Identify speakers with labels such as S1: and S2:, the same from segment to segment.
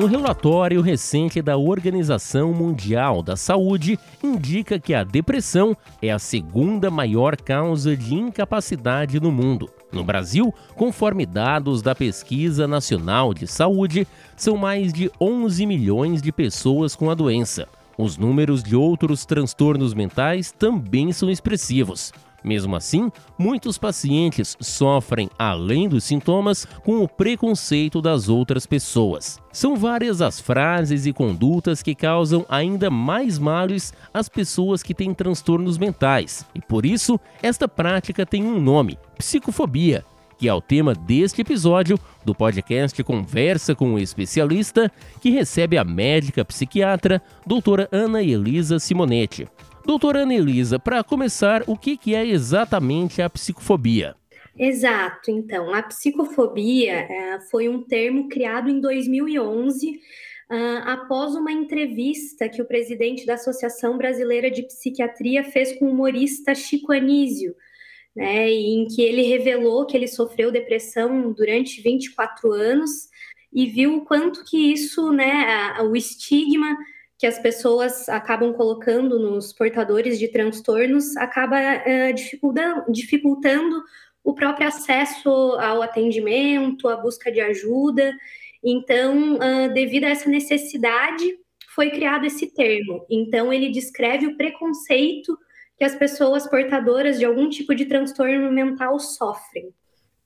S1: Um relatório recente da Organização Mundial da Saúde indica que a depressão é a segunda maior causa de incapacidade no mundo. No Brasil, conforme dados da Pesquisa Nacional de Saúde, são mais de 11 milhões de pessoas com a doença. Os números de outros transtornos mentais também são expressivos. Mesmo assim, muitos pacientes sofrem, além dos sintomas, com o preconceito das outras pessoas. São várias as frases e condutas que causam ainda mais males às pessoas que têm transtornos mentais, e por isso esta prática tem um nome: psicofobia que é o tema deste episódio do podcast Conversa com o Especialista, que recebe a médica psiquiatra doutora Ana Elisa Simonetti. Doutora Anelisa, para começar, o que, que é exatamente a psicofobia?
S2: Exato, então, a psicofobia é, foi um termo criado em 2011 uh, ah, após uma entrevista que o presidente da Associação Brasileira de Psiquiatria fez com o humorista Chico Anísio, né, em que ele revelou que ele sofreu depressão durante 24 anos e viu o quanto que isso, né, o estigma que as pessoas acabam colocando nos portadores de transtornos acaba uh, dificultando, dificultando o próprio acesso ao atendimento, à busca de ajuda. Então, uh, devido a essa necessidade, foi criado esse termo. Então, ele descreve o preconceito que as pessoas portadoras de algum tipo de transtorno mental sofrem.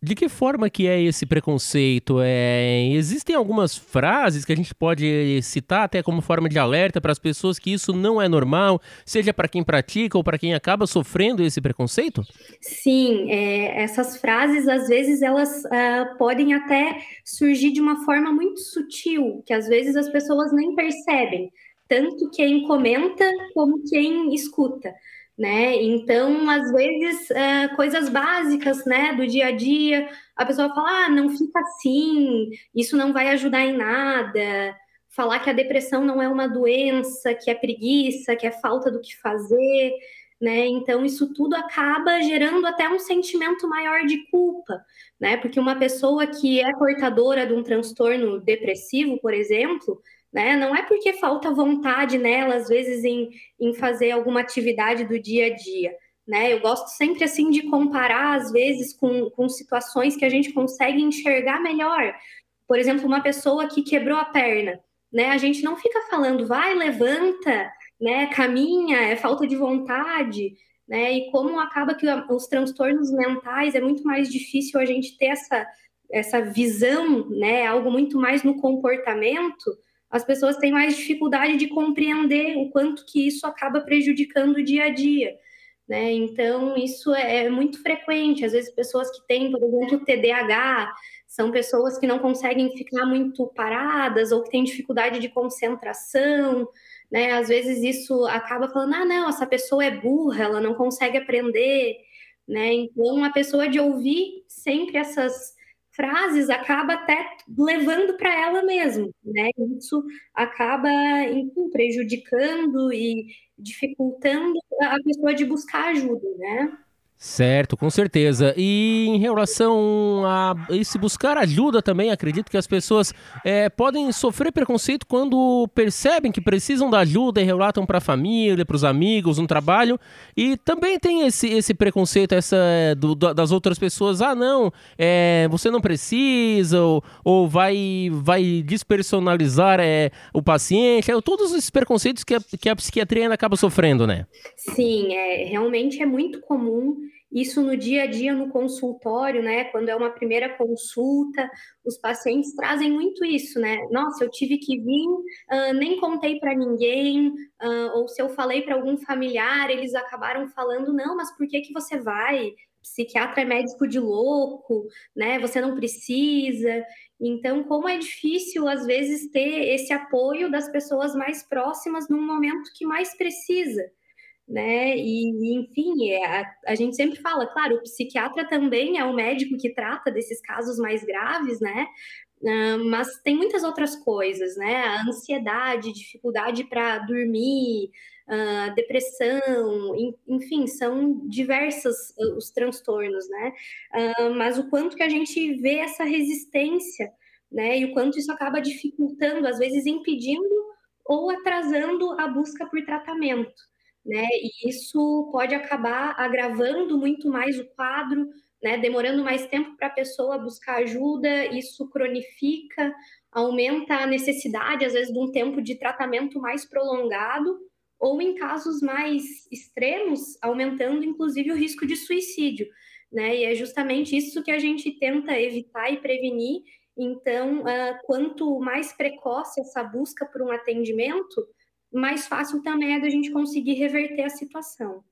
S1: De que forma que é esse preconceito? É, existem algumas frases que a gente pode citar até como forma de alerta para as pessoas que isso não é normal, seja para quem pratica ou para quem acaba sofrendo esse preconceito?
S2: Sim, é, essas frases às vezes elas uh, podem até surgir de uma forma muito sutil, que às vezes as pessoas nem percebem, tanto quem comenta como quem escuta né? Então, às vezes, é, coisas básicas, né, do dia a dia, a pessoa fala, ah, não fica assim, isso não vai ajudar em nada. Falar que a depressão não é uma doença, que é preguiça, que é falta do que fazer, né? Então, isso tudo acaba gerando até um sentimento maior de culpa, né? Porque uma pessoa que é portadora de um transtorno depressivo, por exemplo, né? Não é porque falta vontade nela, às vezes, em, em fazer alguma atividade do dia a dia. Né? Eu gosto sempre assim de comparar, às vezes, com, com situações que a gente consegue enxergar melhor. Por exemplo, uma pessoa que quebrou a perna, né? A gente não fica falando, vai, levanta, né? Caminha, é falta de vontade, né? E como acaba que os transtornos mentais é muito mais difícil a gente ter essa, essa visão, né? Algo muito mais no comportamento as pessoas têm mais dificuldade de compreender o quanto que isso acaba prejudicando o dia a dia. Né? Então, isso é, é muito frequente. Às vezes, pessoas que têm, por exemplo, TDAH, são pessoas que não conseguem ficar muito paradas ou que têm dificuldade de concentração. Né? Às vezes, isso acaba falando: ah, não, essa pessoa é burra, ela não consegue aprender. Né? Então, a pessoa de ouvir sempre essas frases acaba até levando para ela mesmo, né? Isso acaba enfim, prejudicando e dificultando a pessoa de buscar ajuda, né?
S1: Certo, com certeza. E em relação a esse buscar ajuda também, acredito que as pessoas é, podem sofrer preconceito quando percebem que precisam da ajuda e relatam para a família, para os amigos, no trabalho. E também tem esse, esse preconceito essa do, das outras pessoas. Ah, não, é, você não precisa, ou, ou vai, vai despersonalizar é, o paciente. É, todos esses preconceitos que a, que a psiquiatria ainda acaba sofrendo, né?
S2: Sim, é, realmente é muito comum isso no dia a dia no consultório, né? Quando é uma primeira consulta, os pacientes trazem muito isso, né? Nossa, eu tive que vir, uh, nem contei para ninguém, uh, ou se eu falei para algum familiar, eles acabaram falando, não, mas por que que você vai? Psiquiatra é médico de louco, né? Você não precisa. Então, como é difícil às vezes ter esse apoio das pessoas mais próximas num momento que mais precisa né? E, enfim, é, a, a, gente sempre fala, claro, o psiquiatra também é o médico que trata desses casos mais graves, né? Uh, mas tem muitas outras coisas, né? A ansiedade, dificuldade para dormir, uh, depressão, enfim, são diversos os transtornos, né? Uh, mas o quanto que a gente vê essa resistência né? E o quanto isso acaba dificultando, às vezes impedindo ou atrasando a busca por tratamento, né? E isso pode acabar agravando muito mais o quadro, né? Demorando mais tempo para a pessoa buscar ajuda, isso cronifica, aumenta a necessidade, às vezes, de um tempo de tratamento mais prolongado, ou em casos mais extremos, aumentando inclusive o risco de suicídio, né? E é justamente isso que a gente tenta evitar e prevenir então, uh, quanto mais precoce essa busca por um atendimento, mais fácil também é da gente conseguir reverter a situação.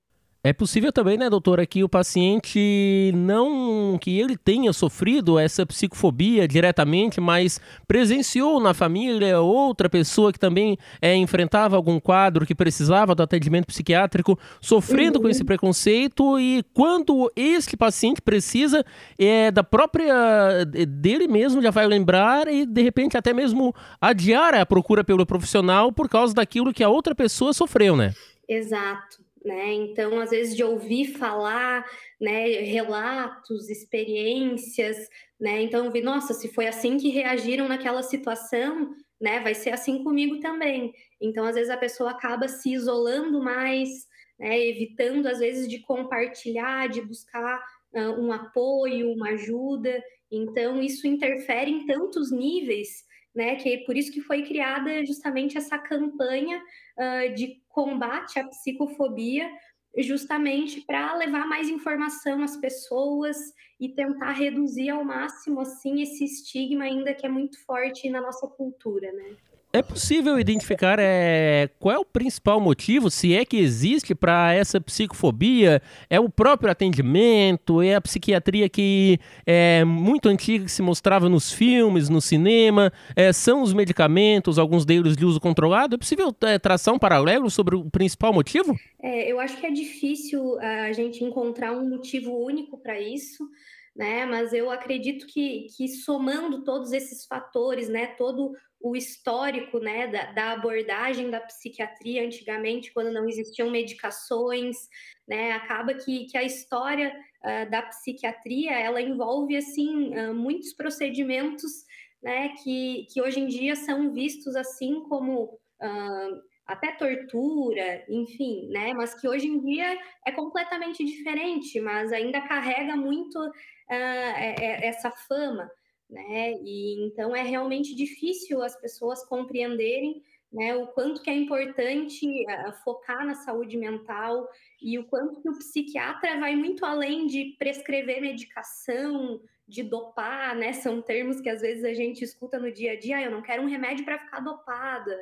S1: É possível também, né, doutora, que o paciente não que ele tenha sofrido essa psicofobia diretamente, mas presenciou na família outra pessoa que também é, enfrentava algum quadro que precisava do atendimento psiquiátrico, sofrendo uhum. com esse preconceito e quando este paciente precisa é da própria dele mesmo já vai lembrar e de repente até mesmo adiar a procura pelo profissional por causa daquilo que a outra pessoa sofreu, né?
S2: Exato né? Então, às vezes, de ouvir falar, né, relatos, experiências, né? Então, vi, nossa, se foi assim que reagiram naquela situação, né, vai ser assim comigo também. Então, às vezes, a pessoa acaba se isolando mais, né, evitando, às vezes, de compartilhar, de buscar uh, um apoio, uma ajuda. Então, isso interfere em tantos níveis né? Que é por isso que foi criada justamente essa campanha uh, de combate à psicofobia, justamente para levar mais informação às pessoas e tentar reduzir ao máximo assim esse estigma ainda que é muito forte na nossa cultura, né?
S1: É possível identificar é, qual é o principal motivo, se é que existe, para essa psicofobia? É o próprio atendimento? É a psiquiatria que é muito antiga, que se mostrava nos filmes, no cinema? É, são os medicamentos, alguns deles de uso controlado? É possível é, traçar um paralelo sobre o principal motivo?
S2: É, eu acho que é difícil a gente encontrar um motivo único para isso né? Mas eu acredito que, que somando todos esses fatores, né, todo o histórico, né, da, da, abordagem da psiquiatria antigamente, quando não existiam medicações, né, acaba que, que a história uh, da psiquiatria ela envolve assim uh, muitos procedimentos, né, que, que hoje em dia são vistos assim como uh, até tortura, enfim, né? Mas que hoje em dia é completamente diferente, mas ainda carrega muito uh, essa fama, né? E então é realmente difícil as pessoas compreenderem né, o quanto que é importante uh, focar na saúde mental e o quanto que o psiquiatra vai muito além de prescrever medicação, de dopar, né? São termos que às vezes a gente escuta no dia a dia. Ah, eu não quero um remédio para ficar dopada,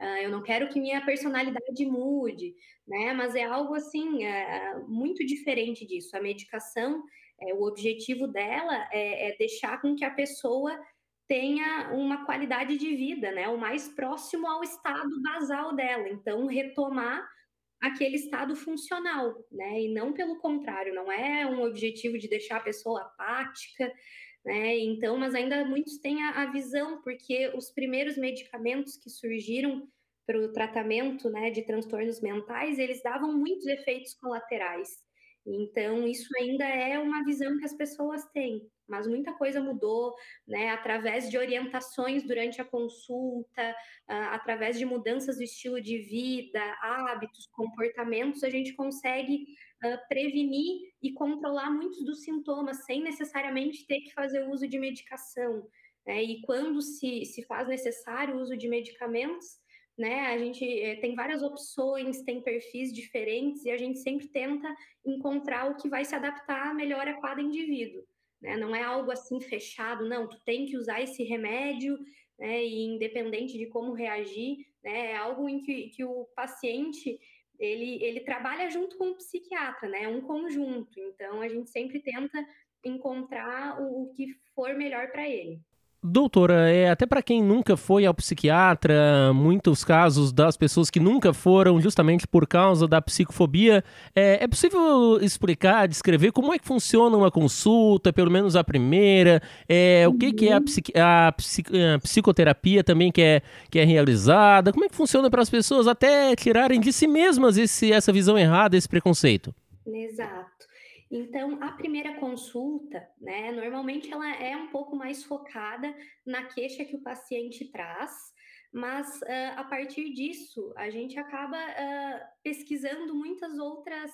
S2: uh, eu não quero que minha personalidade mude, né? Mas é algo assim uh, muito diferente disso. A medicação é, o objetivo dela é, é deixar com que a pessoa tenha uma qualidade de vida, né? O mais próximo ao estado basal dela. Então, retomar aquele estado funcional, né? E não pelo contrário, não é um objetivo de deixar a pessoa apática, né? Então, mas ainda muitos têm a, a visão, porque os primeiros medicamentos que surgiram para o tratamento, né, de transtornos mentais, eles davam muitos efeitos colaterais. Então, isso ainda é uma visão que as pessoas têm, mas muita coisa mudou, né? Através de orientações durante a consulta, uh, através de mudanças do estilo de vida, hábitos, comportamentos, a gente consegue uh, prevenir e controlar muitos dos sintomas sem necessariamente ter que fazer uso de medicação. Né? E quando se, se faz necessário o uso de medicamentos, né? A gente é, tem várias opções, tem perfis diferentes e a gente sempre tenta encontrar o que vai se adaptar melhor a cada indivíduo. Né? Não é algo assim fechado, não, tu tem que usar esse remédio, né? E independente de como reagir, né? É algo em que, que o paciente ele, ele trabalha junto com o psiquiatra, né? É um conjunto. Então a gente sempre tenta encontrar o, o que for melhor para ele.
S1: Doutora, é, até para quem nunca foi ao psiquiatra, muitos casos das pessoas que nunca foram justamente por causa da psicofobia, é, é possível explicar, descrever como é que funciona uma consulta, pelo menos a primeira, é, o que, que é a, psiqui, a, a, psicoterapia também que é, que é realizada, como é que funciona para as pessoas até tirarem de si mesmas esse, essa visão errada, esse preconceito?
S2: Exato. Então, a primeira consulta, né, normalmente ela é um pouco mais focada na queixa que o paciente traz, mas uh, a partir disso a gente acaba uh, pesquisando muitas outras,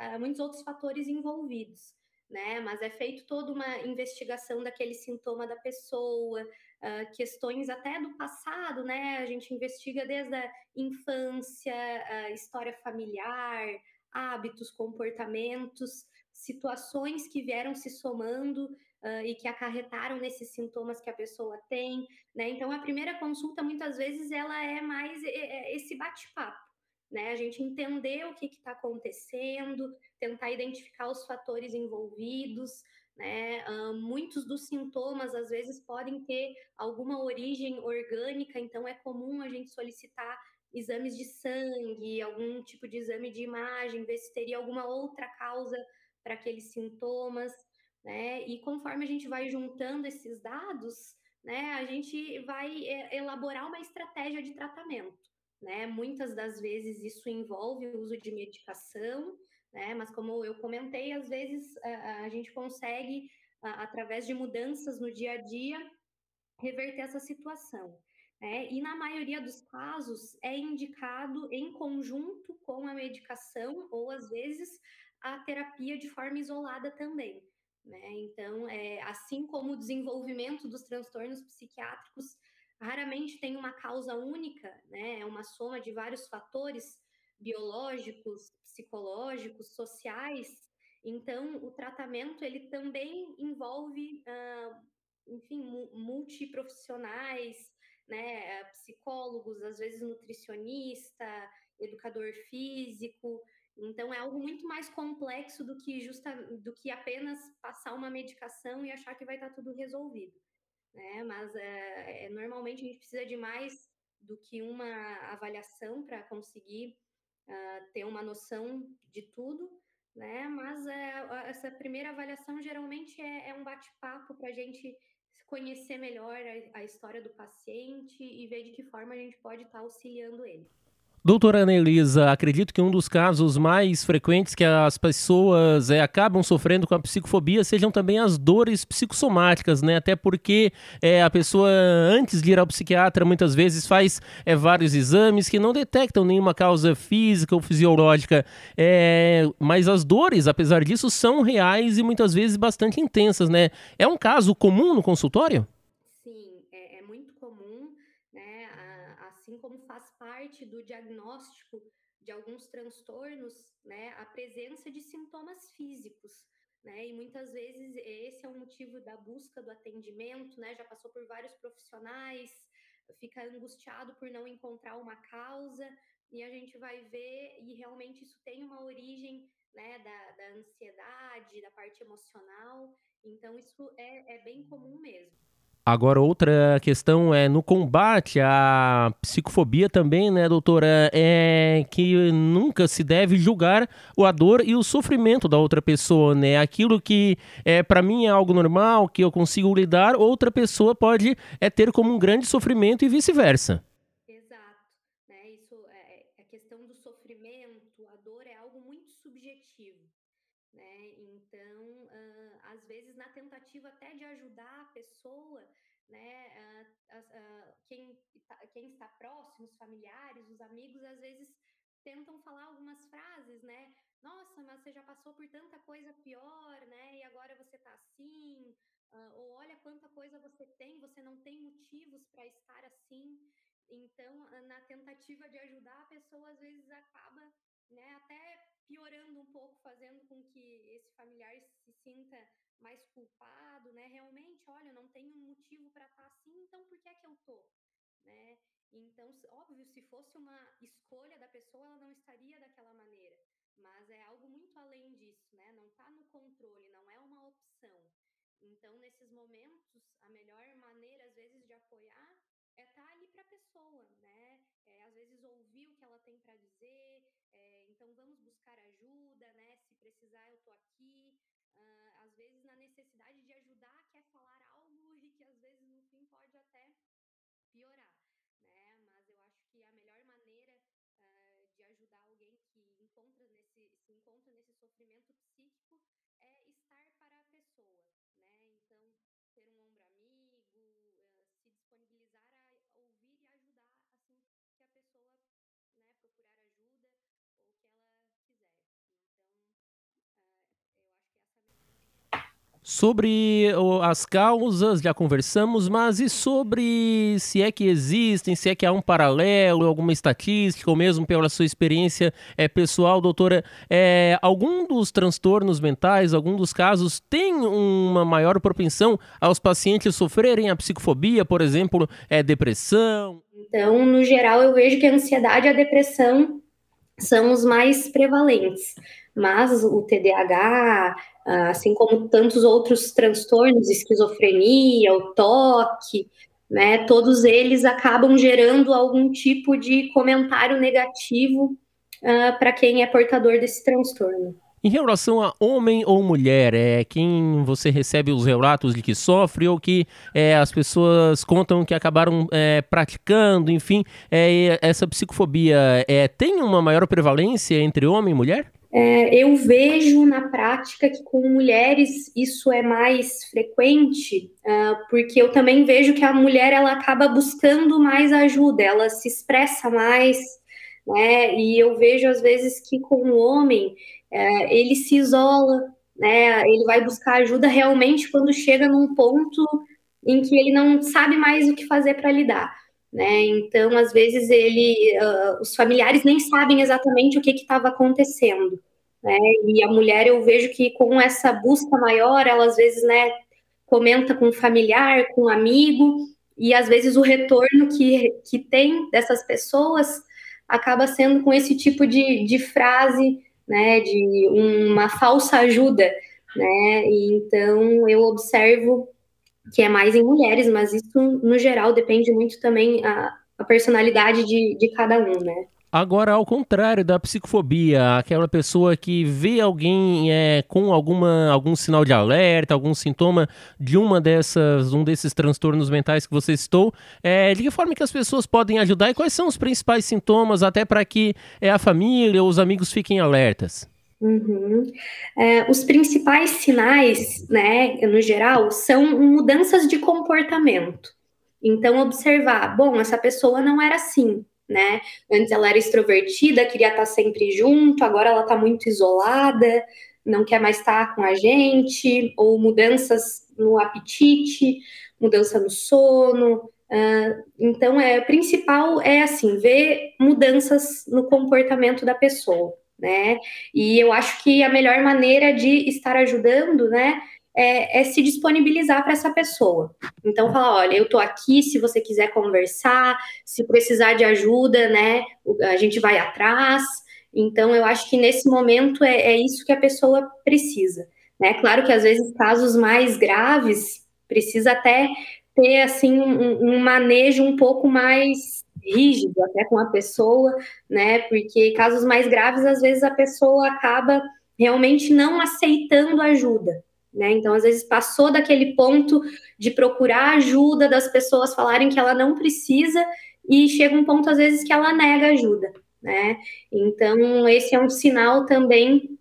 S2: uh, muitos outros fatores envolvidos. Né? Mas é feito toda uma investigação daquele sintoma da pessoa, uh, questões até do passado, né? A gente investiga desde a infância, a história familiar, hábitos, comportamentos, situações que vieram se somando uh, e que acarretaram nesses sintomas que a pessoa tem, né? Então a primeira consulta muitas vezes ela é mais esse bate-papo, né? A gente entender o que está acontecendo, tentar identificar os fatores envolvidos, né? Uh, muitos dos sintomas às vezes podem ter alguma origem orgânica, então é comum a gente solicitar exames de sangue, algum tipo de exame de imagem, ver se teria alguma outra causa para aqueles sintomas, né? E conforme a gente vai juntando esses dados, né, a gente vai é, elaborar uma estratégia de tratamento, né? Muitas das vezes isso envolve o uso de medicação, né? Mas como eu comentei, às vezes a, a gente consegue, a, através de mudanças no dia a dia, reverter essa situação. Né? E na maioria dos casos é indicado em conjunto com a medicação ou às vezes a terapia de forma isolada também. Né? Então, é, assim como o desenvolvimento dos transtornos psiquiátricos raramente tem uma causa única, né? é uma soma de vários fatores biológicos, psicológicos, sociais. Então, o tratamento ele também envolve, uh, enfim, multiprofissionais, né, psicólogos, às vezes nutricionista, educador físico. Então é algo muito mais complexo do que justa, do que apenas passar uma medicação e achar que vai estar tudo resolvido, né? Mas é, é normalmente a gente precisa de mais do que uma avaliação para conseguir uh, ter uma noção de tudo, né? Mas é, essa primeira avaliação geralmente é, é um bate-papo para a gente conhecer melhor a, a, história do paciente e ver de que forma a gente pode estar tá auxiliando ele.
S1: Doutora Anelisa, acredito que um dos casos mais frequentes que as pessoas é, acabam sofrendo com a psicofobia sejam também as dores psicossomáticas, né? Até porque é, a pessoa, antes de ir ao psiquiatra, muitas vezes faz é, vários exames que não detectam nenhuma causa física ou fisiológica. É, mas as dores, apesar disso, são reais e muitas vezes bastante intensas, né? É um caso comum no consultório?
S2: Parte do diagnóstico de alguns transtornos, né, a presença de sintomas físicos, né, e muitas vezes esse é o motivo da busca do atendimento, né, já passou por vários profissionais, fica angustiado por não encontrar uma causa, e a gente vai ver, e realmente isso tem uma origem, né, da, da ansiedade, da parte emocional, então isso é, é bem comum mesmo.
S1: Agora, outra questão é no combate à psicofobia também, né, doutora? É que nunca se deve julgar a dor e o sofrimento da outra pessoa, né? Aquilo que é, para mim é algo normal, que eu consigo lidar, outra pessoa pode é, ter como um grande sofrimento e vice-versa.
S2: Exato. Né? Isso é, é a questão do sofrimento, a dor é algo muito subjetivo. Né? Então, às vezes, na tentativa até de ajudar a pessoa, né, uh, uh, quem, tá, quem está próximo, os familiares, os amigos, às vezes tentam falar algumas frases, né? Nossa, mas você já passou por tanta coisa pior, né? E agora você tá assim. Ou olha quanta coisa você tem, você não tem motivos para estar assim. Então, na tentativa de ajudar, a pessoa às vezes acaba, né, até piorando um pouco, fazendo com que esse familiar se sinta mais culpado, né? Realmente, olha, não tenho um motivo para estar tá assim, então por que é que eu tô, né? Então, óbvio, se fosse uma escolha da pessoa, ela não estaria daquela maneira, mas é algo muito além disso, né? Não está no controle, não é uma opção. Então, nesses momentos, a melhor maneira, às vezes, de apoiar é estar tá ali para a pessoa, né? É, às vezes ouvir o que ela tem para dizer, é, então vamos buscar ajuda, né? Se precisar, eu tô aqui. Uh, às vezes na necessidade de ajudar, quer falar algo e que às vezes no fim pode até piorar, né? Mas eu acho que a melhor maneira uh, de ajudar alguém que encontra nesse, se encontra nesse sofrimento psíquico pessoa, né? Então, ter um ombro amigo, uh, se disponibilizar a ouvir e ajudar assim que a pessoa, né, procurar ajuda ou que ela quiser. Então, uh, eu acho que essa
S1: Sobre as causas já conversamos, mas e sobre se é que existem, se é que há um paralelo, alguma estatística, ou mesmo pela sua experiência é, pessoal, doutora, é, algum dos transtornos mentais, algum dos casos tem uma maior propensão aos pacientes sofrerem a psicofobia, por exemplo, é, depressão?
S2: Então, no geral, eu vejo que a ansiedade e a depressão são os mais prevalentes, mas o TDAH, assim como tantos outros transtornos, esquizofrenia, o toque, né, todos eles acabam gerando algum tipo de comentário negativo uh, para quem é portador desse transtorno.
S1: Em relação a homem ou mulher, é quem você recebe os relatos de que sofre ou que é, as pessoas contam que acabaram é, praticando, enfim, é, essa psicofobia é, tem uma maior prevalência entre homem e mulher?
S2: É, eu vejo na prática que com mulheres isso é mais frequente, uh, porque eu também vejo que a mulher ela acaba buscando mais ajuda, ela se expressa mais, né? E eu vejo às vezes que com o homem uh, ele se isola, né? Ele vai buscar ajuda realmente quando chega num ponto em que ele não sabe mais o que fazer para lidar. Né? Então, às vezes, ele, uh, os familiares nem sabem exatamente o que estava acontecendo. Né? E a mulher, eu vejo que com essa busca maior, ela às vezes né, comenta com um familiar, com um amigo, e às vezes o retorno que, que tem dessas pessoas acaba sendo com esse tipo de, de frase, né, de uma falsa ajuda, né? E então eu observo que é mais em mulheres, mas isso no geral depende muito também a, a personalidade de, de cada um, né?
S1: Agora, ao contrário da psicofobia, aquela pessoa que vê alguém é, com alguma, algum sinal de alerta, algum sintoma de uma dessas, um desses transtornos mentais que você citou, é, de que forma que as pessoas podem ajudar e quais são os principais sintomas, até para que é, a família ou os amigos fiquem alertas?
S2: Uhum. É, os principais sinais, né, no geral, são mudanças de comportamento. Então, observar, bom, essa pessoa não era assim, né? Antes ela era extrovertida, queria estar sempre junto, agora ela está muito isolada, não quer mais estar com a gente, ou mudanças no apetite, mudança no sono. Uh, então, é, o principal é assim, ver mudanças no comportamento da pessoa né? E eu acho que a melhor maneira de estar ajudando, né, é, é se disponibilizar para essa pessoa. Então, falar: olha, eu estou aqui, se você quiser conversar, se precisar de ajuda, né, a gente vai atrás. Então, eu acho que nesse momento é, é isso que a pessoa precisa. Né? Claro que às vezes casos mais graves precisa até ter assim um, um manejo um pouco mais rígido até com a pessoa, né? Porque casos mais graves, às vezes a pessoa acaba realmente não aceitando ajuda, né? Então, às vezes passou daquele ponto de procurar ajuda, das pessoas falarem que ela não precisa e chega um ponto às vezes que ela nega ajuda, né? Então, esse é um sinal também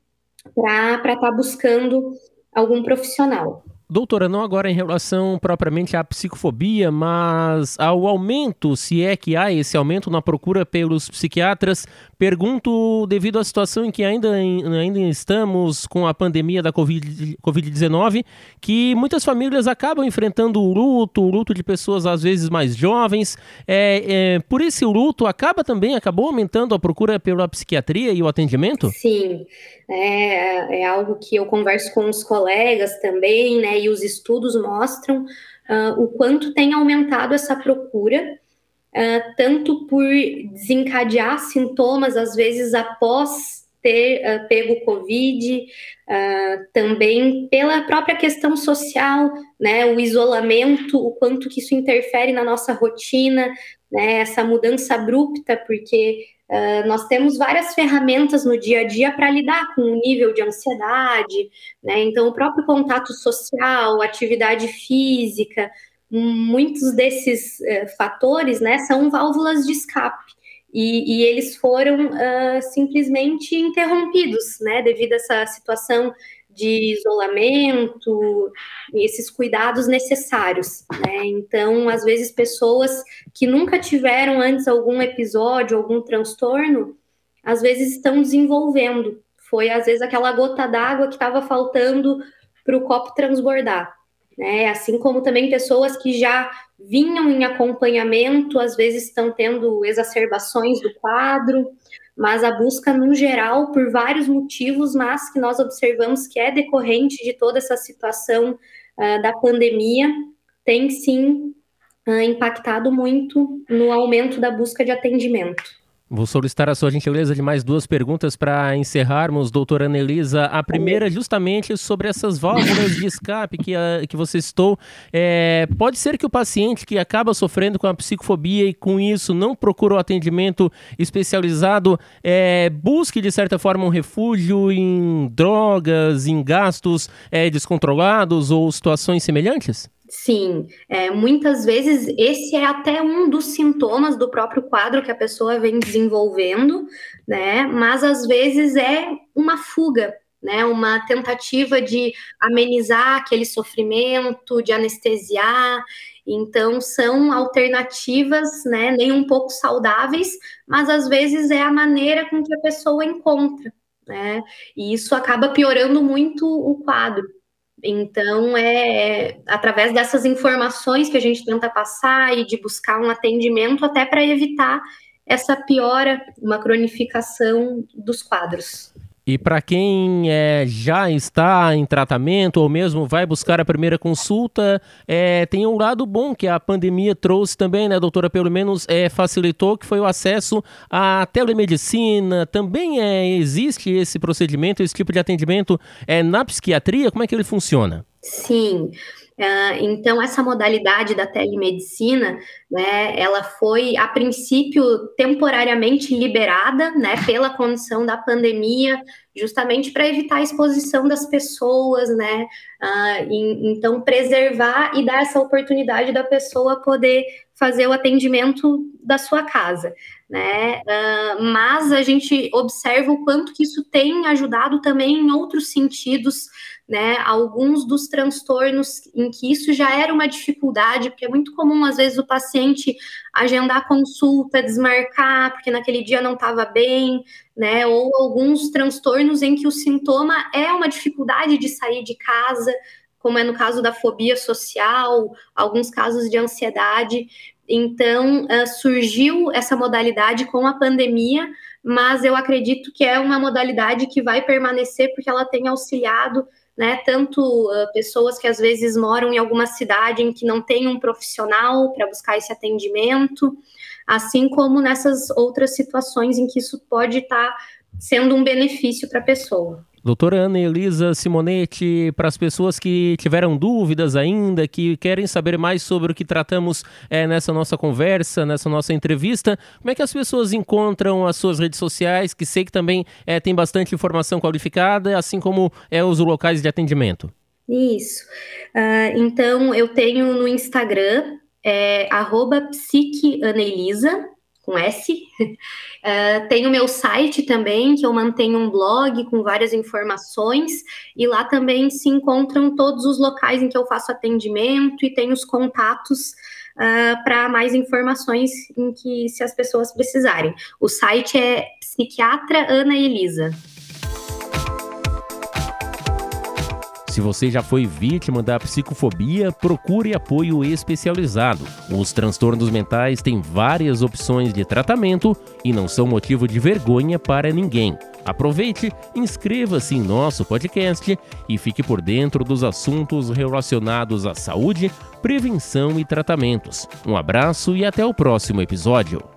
S2: para estar tá buscando algum profissional.
S1: Doutora, não agora em relação propriamente à psicofobia, mas ao aumento, se é que há esse aumento na procura pelos psiquiatras, pergunto devido à situação em que ainda, ainda estamos com a pandemia da Covid-19, que muitas famílias acabam enfrentando o luto, o luto de pessoas às vezes mais jovens. É, é, por esse luto, acaba também, acabou aumentando a procura pela psiquiatria e o atendimento?
S2: Sim, é, é algo que eu converso com os colegas também, né? E os estudos mostram uh, o quanto tem aumentado essa procura, uh, tanto por desencadear sintomas, às vezes após ter uh, pego Covid, também pela própria questão social, né, o isolamento, o quanto que isso interfere na nossa rotina, né, essa mudança abrupta, porque Uh, nós temos várias ferramentas no dia a dia para lidar com o nível de ansiedade, né? Então, o próprio contato social, atividade física, muitos desses uh, fatores, né, são válvulas de escape. E, e eles foram uh, simplesmente interrompidos, né, devido a essa situação de isolamento, esses cuidados necessários. Né? Então, às vezes, pessoas que nunca tiveram antes algum episódio, algum transtorno, às vezes estão desenvolvendo. Foi, às vezes, aquela gota d'água que estava faltando para o copo transbordar. Né? Assim como também pessoas que já vinham em acompanhamento, às vezes estão tendo exacerbações do quadro, mas a busca no geral, por vários motivos, mas que nós observamos que é decorrente de toda essa situação uh, da pandemia, tem sim uh, impactado muito no aumento da busca de atendimento.
S1: Vou solicitar a sua gentileza de mais duas perguntas para encerrarmos, doutora Anelisa. A primeira, justamente sobre essas válvulas de escape que, a, que você citou. É, pode ser que o paciente que acaba sofrendo com a psicofobia e com isso não procura o atendimento especializado é, busque, de certa forma, um refúgio em drogas, em gastos é, descontrolados ou situações semelhantes?
S2: Sim, é, muitas vezes esse é até um dos sintomas do próprio quadro que a pessoa vem desenvolvendo, né? Mas às vezes é uma fuga, né? Uma tentativa de amenizar aquele sofrimento, de anestesiar. Então são alternativas, né? Nem um pouco saudáveis, mas às vezes é a maneira com que a pessoa encontra, né? E isso acaba piorando muito o quadro. Então, é através dessas informações que a gente tenta passar e de buscar um atendimento até para evitar essa piora, uma cronificação dos quadros.
S1: E para quem é, já está em tratamento ou mesmo vai buscar a primeira consulta, é, tem um lado bom que a pandemia trouxe também, né, doutora? Pelo menos é, facilitou, que foi o acesso à telemedicina. Também é, existe esse procedimento, esse tipo de atendimento é, na psiquiatria? Como é que ele funciona?
S2: Sim. Uh, então, essa modalidade da telemedicina, né, ela foi, a princípio, temporariamente liberada, né, pela condição da pandemia, justamente para evitar a exposição das pessoas, né, e, então, preservar e dar essa oportunidade da pessoa poder fazer o atendimento da sua casa, né, uh, mas a gente observa o quanto que isso tem ajudado também em outros sentidos, né, alguns dos transtornos em que isso já era uma dificuldade, porque é muito comum, às vezes, o paciente agendar consulta, desmarcar, porque naquele dia não estava bem, né, ou alguns transtornos em que o sintoma é uma dificuldade de sair de casa, como é no caso da fobia social, alguns casos de ansiedade. Então, uh, surgiu essa modalidade com a pandemia, mas eu acredito que é uma modalidade que vai permanecer porque ela tem auxiliado né? Tanto uh, pessoas que às vezes moram em alguma cidade em que não tem um profissional para buscar esse atendimento, assim como nessas outras situações em que isso pode estar tá sendo um benefício para a pessoa.
S1: Doutora Ana Elisa Simonetti, para as pessoas que tiveram dúvidas ainda, que querem saber mais sobre o que tratamos é, nessa nossa conversa, nessa nossa entrevista, como é que as pessoas encontram as suas redes sociais, que sei que também é, tem bastante informação qualificada, assim como é, os locais de atendimento?
S2: Isso. Uh, então, eu tenho no Instagram, é, arroba com S. Uh, tem o meu site também, que eu mantenho um blog com várias informações, e lá também se encontram todos os locais em que eu faço atendimento e tenho os contatos uh, para mais informações em que se as pessoas precisarem. O site é Psiquiatra Ana Elisa.
S1: Se você já foi vítima da psicofobia, procure apoio especializado. Os transtornos mentais têm várias opções de tratamento e não são motivo de vergonha para ninguém. Aproveite, inscreva-se em nosso podcast e fique por dentro dos assuntos relacionados à saúde, prevenção e tratamentos. Um abraço e até o próximo episódio.